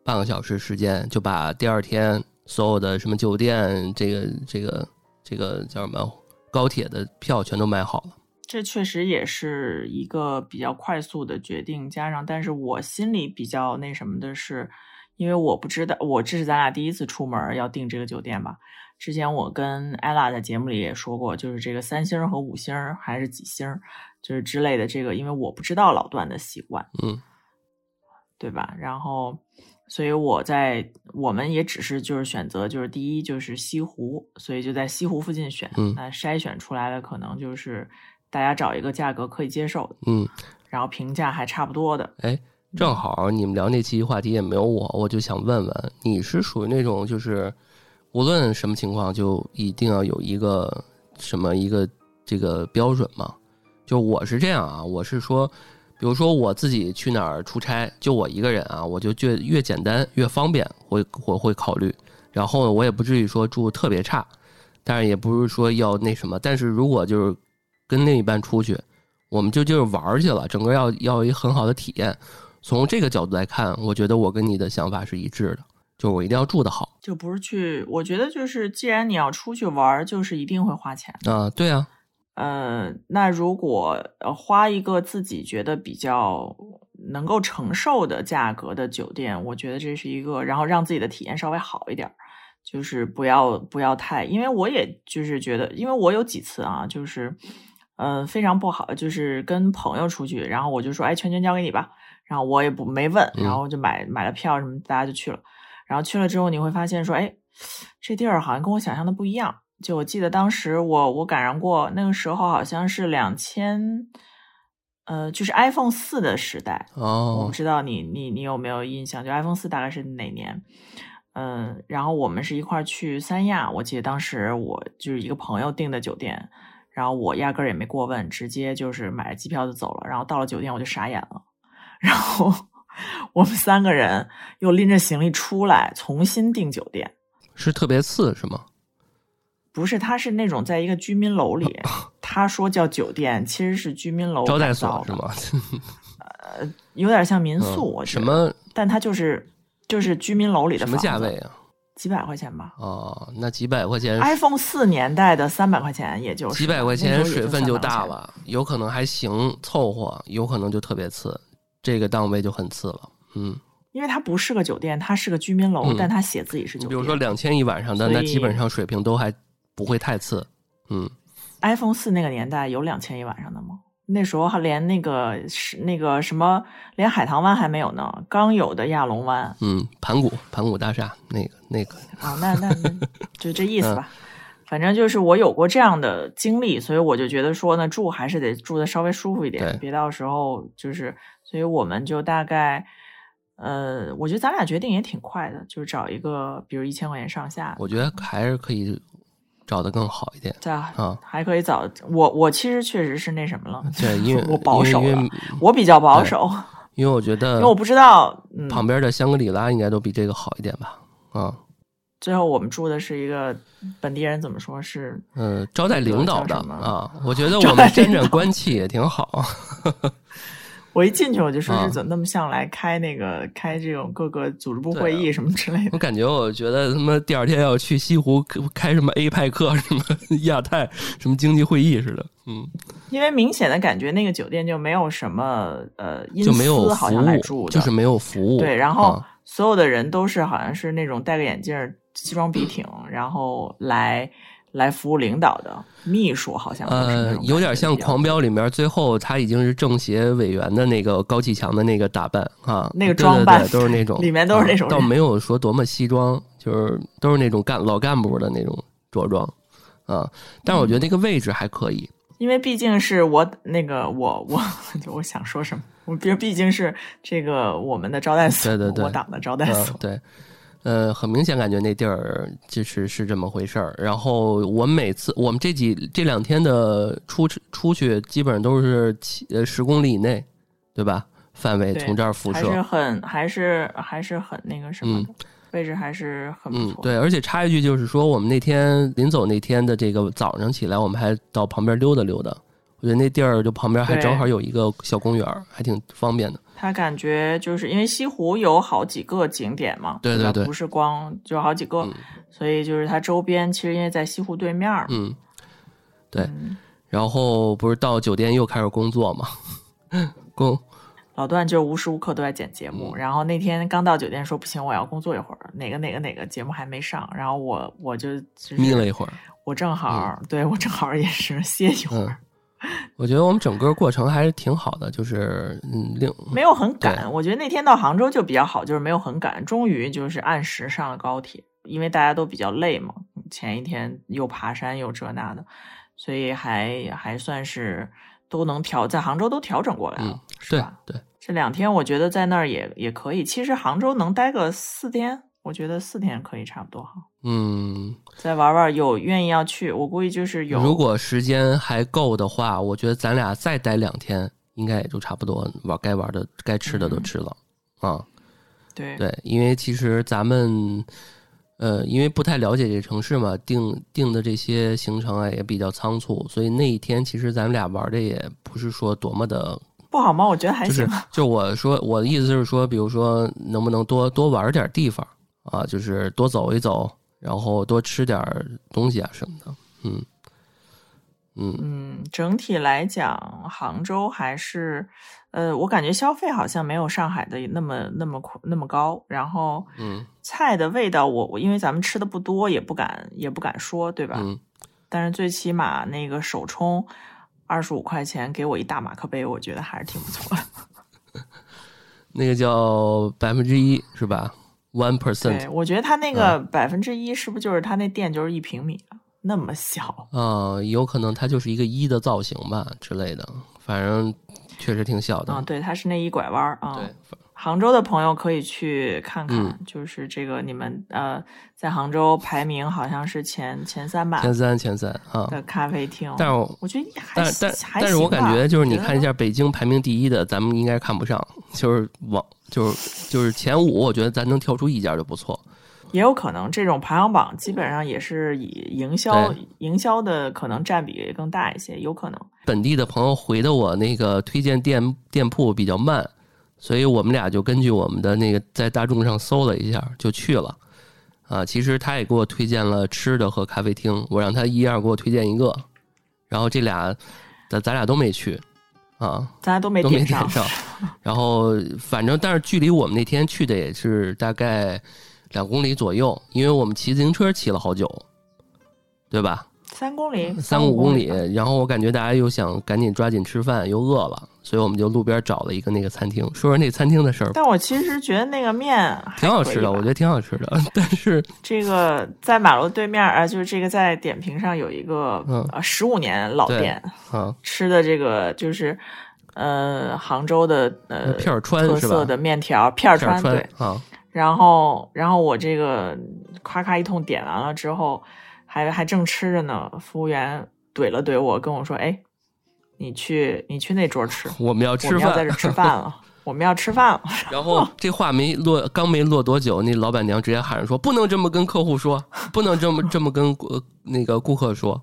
半个小时时间，就把第二天所有的什么酒店、这个这个这个叫什么高铁的票全都买好了。这确实也是一个比较快速的决定，加上，但是我心里比较那什么的是，因为我不知道，我这是咱俩第一次出门要订这个酒店吧。之前我跟艾拉在节目里也说过，就是这个三星和五星还是几星，就是之类的这个，因为我不知道老段的习惯，嗯，对吧？然后，所以我在我们也只是就是选择就是第一就是西湖，所以就在西湖附近选。嗯那筛选出来的可能就是大家找一个价格可以接受的，嗯，然后评价还差不多的。哎，正好你们聊那期话题也没有我，我就想问问，你是属于那种就是无论什么情况就一定要有一个什么一个这个标准吗？就我是这样啊，我是说，比如说我自己去哪儿出差，就我一个人啊，我就越越简单越方便，会我会考虑。然后呢，我也不至于说住特别差，但是也不是说要那什么。但是如果就是跟另一半出去，我们就就是玩儿去了，整个要要一很好的体验。从这个角度来看，我觉得我跟你的想法是一致的，就是我一定要住得好就不是去，我觉得就是，既然你要出去玩，就是一定会花钱。啊。对啊，呃，那如果呃花一个自己觉得比较能够承受的价格的酒店，我觉得这是一个，然后让自己的体验稍微好一点儿，就是不要不要太，因为我也就是觉得，因为我有几次啊，就是呃非常不好，就是跟朋友出去，然后我就说，哎，全权交给你吧，然后我也不没问，然后就买买了票什么，大家就去了，然后去了之后你会发现说，哎，这地儿好像跟我想象的不一样。就我记得当时我我赶上过那个时候好像是两千，呃，就是 iPhone 四的时代哦。我哦不，知道你你你有没有印象？就 iPhone 四大概是哪年？嗯，然后我们是一块儿去三亚，我记得当时我就是一个朋友订的酒店，然后我压根儿也没过问，直接就是买了机票就走了。然后到了酒店我就傻眼了，然后我们三个人又拎着行李出来，重新订酒店。是特别次是吗？不是，他是那种在一个居民楼里，他说叫酒店，其实是居民楼招待所是？吗？呃有点像民宿，什么但它就是就是居民楼里的什么价位啊？几百块钱吧。哦，那几百块钱，iPhone 四年代的三百块钱，也就是几百块钱水分就300块钱。大了，有可能还行，凑合，有可能就特别次，这个档位就很次了。嗯，因为它不是个酒店，它是个居民楼，嗯但它写自己是酒店。你比如说两千一晚上的，那基本上水平都还不会太次。嗯，iPhone 四那个年代有两千一晚上的吗？那时候还连那个是那个什么，连海棠湾还没有呢，刚有的亚龙湾嗯，盘古盘古大厦那个那个，啊，那那那就这意思吧。嗯反正就是我有过这样的经历，所以我就觉得说呢，住还是得住的稍微舒服一点，别到时候就是，所以我们就大概，呃，我觉得咱俩决定也挺快的，就是找一个比如一千块钱上下，我觉得还是可以找的更好一点对啊。还可以找我，我其实确实是那什么了，对，因为 我保守我比较保守，因为我觉得因为我不知道，嗯，旁边的香格里拉应该都比这个好一点吧。啊，最后我们住的是一个本地人怎么说是嗯，招待领导的啊，我觉得 我们沾沾关系也挺好。我一进去我就说怎么那么像来开那个开这种各个组织部会议什么之类的我。感觉，我觉得他妈第二天要去西湖开什么 A 派克、什么 亚太、什么经济会议似的，嗯，因为明显的感觉那个酒店就没有什么呃阴就没有好像来住，的，就是没有服务。对，然后啊所有的人都是好像是那种戴个眼镜儿、西装笔挺，然后来来服务领导的秘书，好像呃，有点像《狂飙》里面最后他已经是政协委员的那个高启强的那个打扮啊，那个装扮都是那种，里面都是那种啊，倒没有说多么西装，就是都是那种干老干部的那种着装啊。但是我觉得那个位置还可以，因为毕竟是我那个我我 就我想说什么，我毕毕竟是这个我们的招待所，对对对我党的招待所，，嗯对。呃，很明显感觉那地儿就是是这么回事儿。然后我们每次我们这几这两天的出出去，基本上都是七呃十公里以内，对吧？范围从这儿辐射还是，很还是还是很那个什么的，位置还是很不错。，嗯对，而且插一句就是说，我们那天临走那天的这个早上起来，我们还到旁边溜达溜达。我觉得那地儿就旁边还正好有一个小公园，还挺方便的。他感觉就是因为西湖有好几个景点嘛，对对对不是光就好几个，嗯所以就是它周边其实因为在西湖对面嗯，对。嗯然后不是到酒店又开始工作嘛？工老段就无时无刻都在剪节嗯目，然后那天刚到酒店说不行，我要工作一会儿，哪个哪个哪个节目还没上，然后我我就就是眯了一会儿。我正好、对我正好也是 歇一会儿，嗯，我觉得我们整个过程还是挺好的，就是嗯，另没有很赶。我觉得那天到杭州就比较好，就是没有很赶，终于就是按时上了高铁，因为大家都比较累嘛，前一天又爬山又这那的，所以还还算是都能调，在杭州都调整过来了，嗯是吧？对，这两天我觉得在那儿也也可以。其实杭州能待个四天，我觉得四天可以差不多哈。嗯，再玩玩，有愿意要去，我估计就是有。如果时间还够的话，我觉得咱俩再待两天，应该也就差不多玩该玩的、该吃的都嗯吃了、啊。对对，因为其实咱们呃，因为不太了解这个城市嘛，定定的这些行程啊也比较仓促，所以那一天其实咱们俩玩的也不是说多么的，不好吗？我觉得还就是行。啊就我说我的意思就是说，比如说能不能多多玩点地方啊，就是多走一走，然后多吃点东西啊什么的，嗯嗯嗯，整体来讲，杭州还是，呃，我感觉消费好像没有上海的那么那么那么高。然后嗯菜的味道我，我因为咱们吃的不多，也不敢也不敢说，对吧？嗯，但是最起码那个手冲二十五块钱给我一大马克杯，我觉得还是挺不错的。那个叫百分之一是吧？One，percent 我觉得他那个百分之一是不是就是他那店就是一平米啊？那么小，啊，有可能它就是一个一的造型吧之类的，反正确实挺小的。啊，对，它是那一拐弯儿啊。对，杭州的朋友可以去看看，嗯就是这个你们呃，在杭州排名好像是前前三吧前三前三啊。的咖啡厅。但是我我觉得还但但还但是我感觉就是你看一下北京排名第一的，咱们应该看不上，就是往就是就是前五，我觉得咱能挑出一家就不错。也有可能这种排行榜基本上也是以营销营销的可能占比更大一些，有可能。本地的朋友回的我那个推荐店店铺比较慢，所以我们俩就根据我们的那个在大众上搜了一下就去了。啊，其实他也给我推荐了吃的和咖啡厅，我让他一样给我推荐一个，然后这俩咱咱俩都没去啊，咱俩都没都没点上。然后反正但是距离我们那天去的也是大概两公里左右，因为我们骑自行车骑了好久，对吧？三公里，三五五公里，然后我感觉大家又想赶紧抓紧吃饭，又饿了，所以我们就路边找了一个那个餐厅。说说那餐厅的事儿，但我其实觉得那个面挺好吃的，我觉得挺好吃的。但是这个在马路对面啊、呃就是这个在点评上有一个嗯。呃十五年老店，啊，吃的这个就是呃杭州的呃片儿川特色的面条片儿片川对，啊，然后然后我这个咔咔一通点完了之后，还还正吃着呢，服务员怼了怼我，跟我说：“哎，你去你去那桌吃，我们要吃饭们要在这。吃饭了，我们要吃饭了。”然后这话没落，刚没落多久，那老板娘直接喊着说：“不能这么跟客户说，不能这么 这么跟顾那个顾客说。”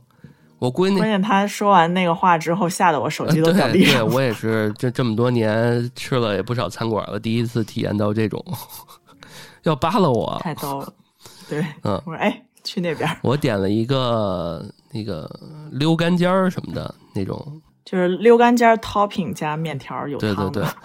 我闺女关键他说完那个话之后，吓得我手机都掉地上了。我也是这这么多年吃了也不少餐馆了，第一次体验到这种要扒拉我。太逗了。对，嗯我说哎，去那边，我点了一个那个溜干尖儿什么的那种，就是溜干尖儿 topping 加面条儿有对对对汤的。。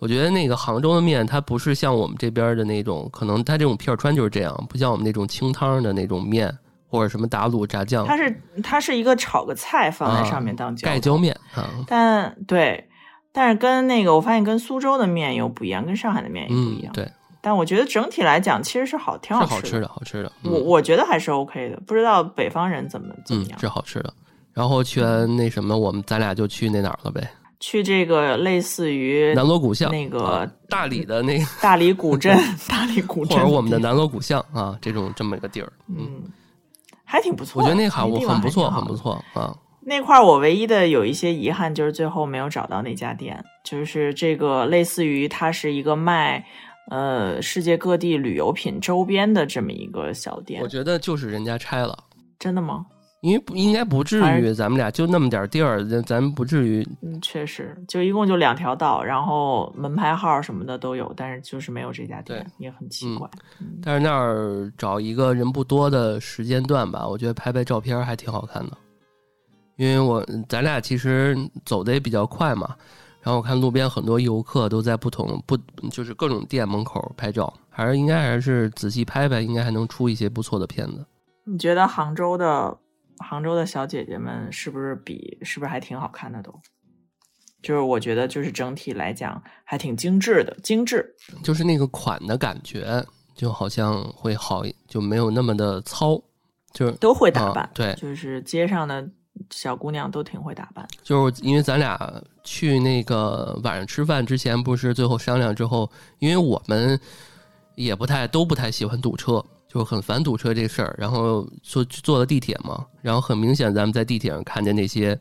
我觉得那个杭州的面，它不是像我们这边的那种，可能它这种片儿川就是这样，不像我们那种清汤的那种面，或者什么打卤炸酱、它是它是一个炒个菜放在啊上面当浇头盖浇面啊。但对，但是跟那个我发现跟苏州的面又不一样，跟上海的面也不一样。，嗯对，但我觉得整体来讲其实是好，挺吃是好吃的，好吃的。嗯我我觉得还是 OK 的，不知道北方人怎么怎么嗯样。是好吃的。然后去完那什么，我们咱俩就去那哪儿了呗？去这个类似于南锣鼓巷，那个啊大理的那个，大理古镇，大理古或镇，者我们的南锣鼓巷啊，这种这么一个地儿。嗯，嗯，还挺不错。我觉得那好，地方很不错，很不错啊。那块儿我唯一的有一些遗憾就是最后没有找到那家店，就是这个类似于它是一个卖呃世界各地旅游品周边的这么一个小店我。觉得就是人家拆了。真的吗？因为不应该不至于，咱们俩就那么点地儿，咱咱不至于。嗯，确实，就一共就两条道，然后门牌号什么的都有，但是就是没有这家店，也很奇怪。嗯但是那儿找一个人不多的时间段吧，我觉得拍拍照片还挺好看的。因为我咱俩其实走的也比较快嘛，然后我看路边很多游客都在不同不就是各种店门口拍照，还是应该还是仔细拍拍，应该还能出一些不错的片子。你觉得杭州的杭州的小姐姐们是不是比是不是还挺好看的都？就是我觉得就是整体来讲还挺精致的，精致。就是那个款的感觉，就好像会好，就没有那么的糙，就是都会打扮，啊对就是街上的小姑娘都挺会打扮。就是因为咱俩去那个晚上吃饭之前，不是最后商量之后，因为我们也不太都不太喜欢堵车，就是很烦堵车这事儿。然后坐坐了地铁嘛，然后很明显咱们在地铁上看见那些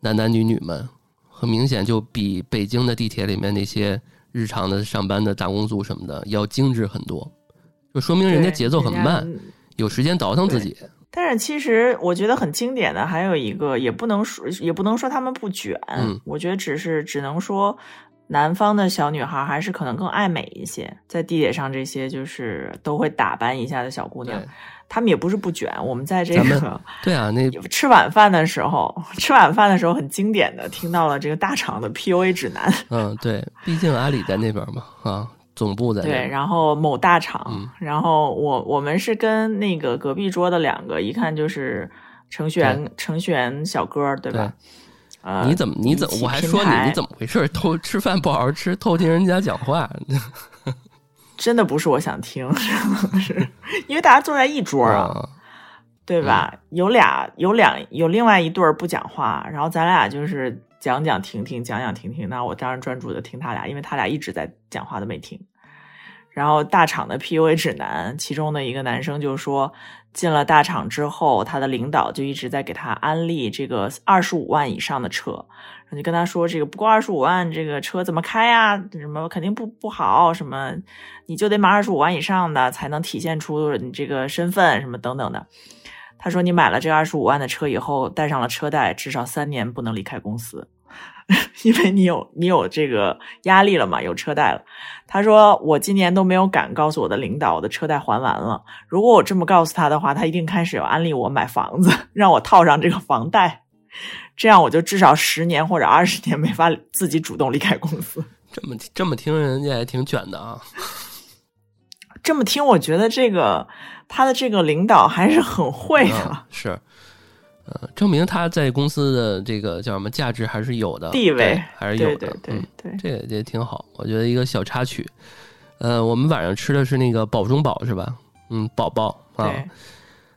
男男女女们，很明显就比北京的地铁里面那些日常的上班的打工族什么的要精致很多，就说明人家节奏很慢，有时间倒腾自己。但是其实我觉得很经典的还有一个，也不能说也不能说他们不卷，嗯我觉得只是只能说南方的小女孩还是可能更爱美一些，在地铁上这些就是都会打扮一下的小姑娘对，她们也不是不卷。我们在这个对啊，那 吃晚饭的时候，吃晚饭的时候很经典的听到了这个大厂的 PUA 指南，嗯对，毕竟阿里在那边嘛，啊，总部在对，然后某大厂，嗯然后我我们是跟那个隔壁桌的两个，一看就是程序员程序员小哥，对吧？呃，你怎么？你怎么我还说你，你怎么回事？偷吃饭不好好吃，偷听人家讲话。真的不是我想听，是因为大家坐在一桌啊，啊，对吧？有俩有两有另外一对儿不讲话，然后咱俩就是讲讲停停，讲讲停停。那我当然专注的听他俩，因为他俩一直在讲话都没停。然后大厂的 PUA 指南，其中的一个男生就说，进了大厂之后，他的领导就一直在给他安利这个二十五万以上的车，就跟他说这个不过二十五万，这个车怎么开呀？什么肯定不不好，什么你就得买二十五万以上的才能体现出你这个身份，什么等等的。他说你买了这二十五万的车以后，带上了车贷，至少三年不能离开公司。因为你有你有这个压力了嘛，有车贷了。他说我今年都没有敢告诉我的领导我的车贷还完了。如果我这么告诉他的话，他一定开始有安利我买房子，让我套上这个房贷，这样我就至少十年或者二十年没法自己主动离开公司。这么这么听人家也挺卷的啊。这么听，我觉得这个他的这个领导还是很会的，嗯、是。呃，证明他在公司的这个叫什么价值还是有的，地位还是有的，对对对对，嗯、这个也挺好。我觉得一个小插曲。呃，我们晚上吃的是那个宝中宝是吧？嗯，宝宝啊，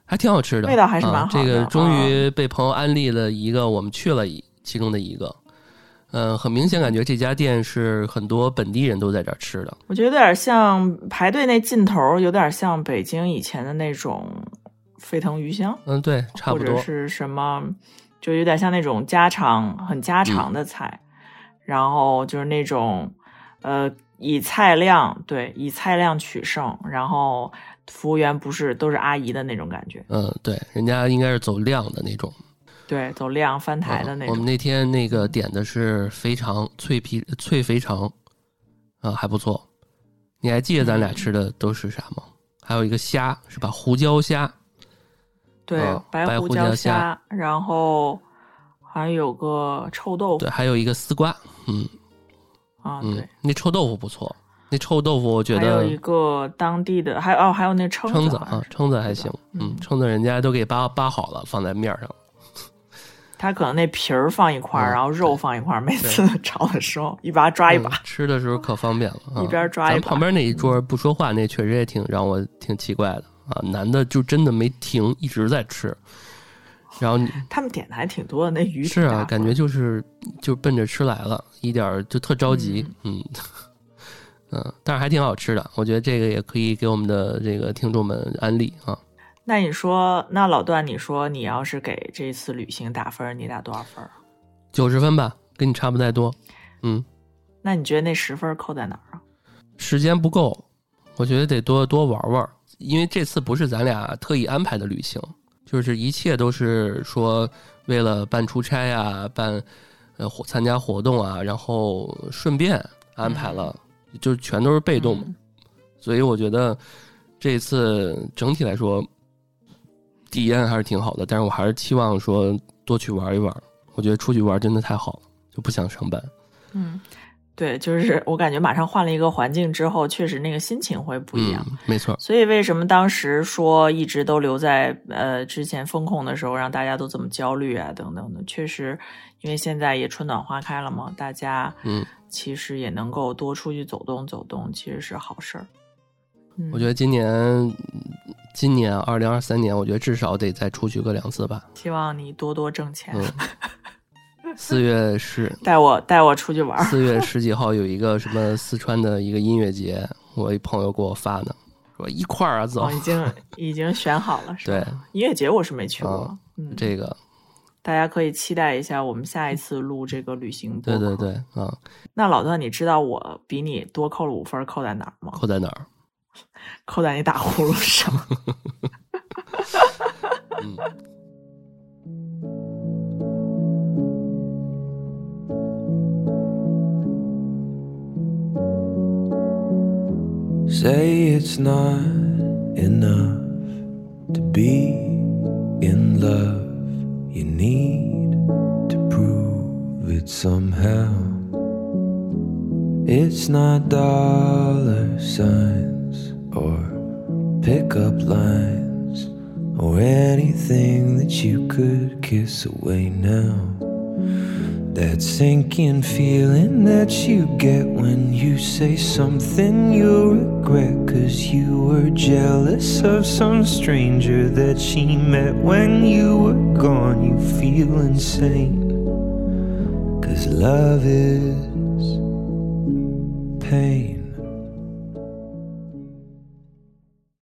还挺好吃的，味道还是蛮好的。这个终于被朋友安利了一个，我们去了其中的一个。嗯、呃，很明显感觉这家店是很多本地人都在这儿吃的。我觉得有点像排队那劲头，有点像北京以前的那种。沸腾鱼香，嗯，对，差不多，或者是什么，就有点像那种家常、很家常的菜，嗯、然后就是那种，呃，以菜量对，以菜量取胜，然后服务员不是都是阿姨的那种感觉，嗯，对，人家应该是走量的那种，对，走量翻台的那种。嗯、我们那天那个点的是肥肠脆皮脆肥肠，啊，还不错。你还记得咱俩吃的都是啥吗？还有一个虾是吧？胡椒虾。对，哦、白胡椒虾，然后还有个臭豆腐，对，还有一个丝瓜，嗯，啊，对，嗯、那臭豆腐不错，那臭豆腐我觉得还有一个当地的，还哦，还有那蛏蛏子啊，蛏子还行，嗯，蛏子人家都给扒扒好了，放在面上。他可能那皮儿放一块儿，嗯、然后肉放一块儿，每次炒的时候一把抓一把、嗯，吃的时候可方便了，啊、一边抓一把。咱旁边那一桌不说话，那确实也挺让我挺奇怪的。啊，男的就真的没停，一直在吃。然后他们点的还挺多的，那鱼是啊，感觉就是就奔着吃来了，一点就特着急，嗯 嗯，但是还挺好吃的。我觉得这个也可以给我们的这个听众们安利啊。那你说，那老段，你说你要是给这次旅行打分，你打多少分？九十分吧，跟你差不太多。嗯，那你觉得那十分扣在哪儿啊？时间不够，我觉得得多多玩玩。因为这次不是咱俩特意安排的旅行，就是一切都是说为了办出差啊、办呃参加活动啊，然后顺便安排了，嗯、就全都是被动。嗯、所以我觉得这次整体来说体验还是挺好的，但是我还是期望说多去玩一玩。我觉得出去玩真的太好了，就不想上班。嗯。对，就是我感觉马上换了一个环境之后，确实那个心情会不一样。嗯、没错。所以为什么当时说一直都留在呃之前风控的时候，让大家都这么焦虑啊等等的？确实，因为现在也春暖花开了嘛，大家嗯其实也能够多出去走动走动，其实是好事儿。嗯、我觉得今年今年二零二三年，我觉得至少得再出去个两次吧。希望你多多挣钱。嗯 四月十，带我带我出去玩。四月十几号有一个什么四川的一个音乐节，我一朋友给我发的，说一块儿啊走。哦、已经已经选好了，是吧？对，音乐节我是没去过。哦、嗯，这个大家可以期待一下我们下一次录这个旅行播对对对，啊。那老段，你知道我比你多扣了五分，扣在哪儿吗？扣在哪儿？扣在你打呼噜上。嗯。 Say it's not enough to be in love. You need to prove it somehow. It's not dollar signs or pickup lines or anything that you could kiss away now. That sinking feeling that you get when you say something you regret. Cause you were jealous of some stranger that she met when you were gone. You feel insane. Cause love is pain.